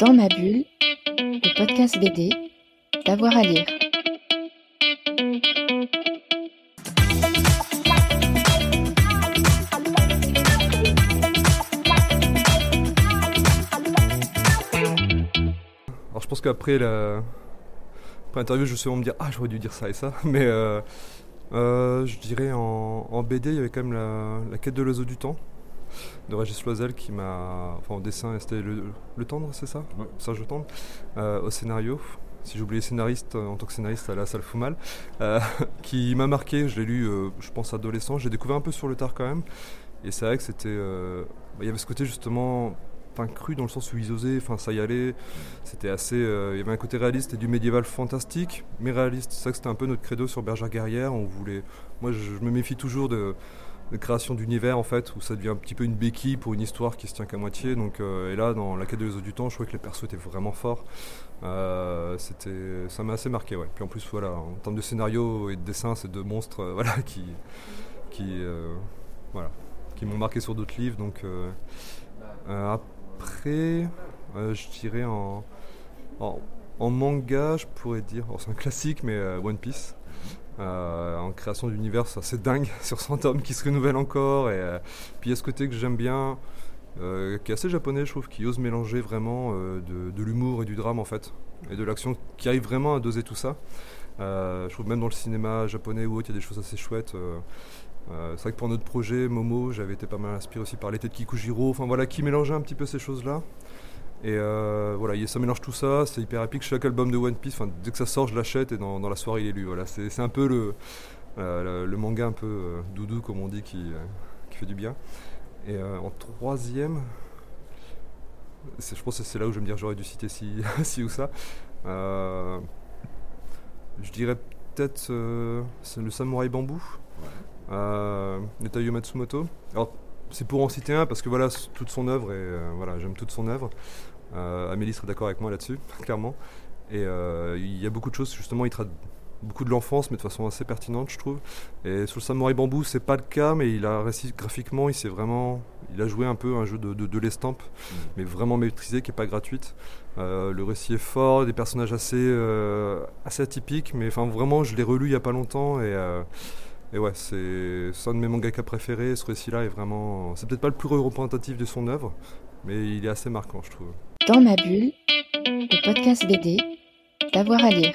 Dans ma bulle, le podcast BD, d'avoir à lire. Alors je pense qu'après la... après l'interview, je vais sûrement me dire Ah, j'aurais dû dire ça et ça. Mais euh, euh, je dirais en, en BD, il y avait quand même la, la quête de l'oiseau du temps de Régis Loisel qui m'a. Enfin, au dessin, c'était le, le tendre, c'est ça Ouais. Serge Tendre. Euh, au scénario. Si j'oublie scénariste, euh, en tant que scénariste, là, ça le fout mal. Euh, qui m'a marqué, je l'ai lu, euh, je pense, adolescent. J'ai découvert un peu sur le tard quand même. Et c'est vrai que c'était. bah, Il y avait ce côté justement. Enfin, cru dans le sens où ils osaient, enfin, ça y allait. C'était assez. euh, il y avait un côté réaliste et du médiéval fantastique, mais réaliste. C'est ça que c'était un peu notre credo sur Bergère Guerrière. On voulait. Moi, je, je me méfie toujours de, de création d'univers, en fait, où ça devient un petit peu une béquille pour une histoire qui se tient qu'à moitié. Donc, euh, et là, dans La quête de l'oiseau du temps, je trouvais que les persos étaient vraiment forts. Euh, c'était, ça m'a assez marqué, ouais. Puis en plus, voilà, en termes de scénario et de dessin, c'est deux monstres, euh, voilà, qui, qui, voilà, qui m'ont marqué sur d'autres livres. Donc, après, je dirais en, en, manga, je pourrais dire, alors, c'est un classique, mais One Piece. Euh, en création d'univers, assez dingue sur 100 tomes qui se renouvellent encore. Et euh, puis il y a ce côté que j'aime bien, euh, qui est assez japonais, je trouve, qui ose mélanger vraiment de, l'humour et du drame en fait, et de l'action, qui arrive vraiment à doser tout ça. Je trouve même dans le cinéma japonais ou autre, il y a des choses assez chouettes. c'est vrai que pour notre projet Momo, j'avais été pas mal inspiré aussi par l'été de Kikujiro, enfin voilà, qui mélangeait un petit peu ces choses-là. Et euh, voilà, il- ça mélange tout ça, c'est hyper épique. Chaque album de One Piece, dès que ça sort, je l'achète et dans, dans la soirée, il est lu. Voilà, c'est un peu le, euh, le, le manga un peu euh, doudou, comme on dit, qui, qui fait du bien. Et en troisième, je pense que c'est là où je vais me dire j'aurais dû citer ci, ci ou ça. Je dirais peut-être le samouraï bambou, euh, de Matsumoto. Alors, c'est pour en citer un parce que voilà, toute son œuvre, et euh, voilà, j'aime toute son œuvre. Euh, Amélie serait d'accord avec moi là-dessus, clairement. Et euh, il y a beaucoup de choses, justement, il traite beaucoup de l'enfance, mais de façon assez pertinente, je trouve. Et sur le Samouraï Bambou, c'est pas le cas, mais il a réussi graphiquement, il s'est vraiment, il a joué un peu un jeu de, de, de l'estampe, mais vraiment maîtrisé, qui est pas gratuite. Euh, le récit est fort, des personnages assez, euh, assez atypiques, mais enfin vraiment, je l'ai relu il y a pas longtemps et. euh, et ouais, c'est un de mes mangaka préférés. Ce récit-là est vraiment. C'est peut-être pas le plus représentatif de son œuvre, mais il est assez marquant, je trouve. Dans ma bulle, le podcast BD, d'avoir à lire.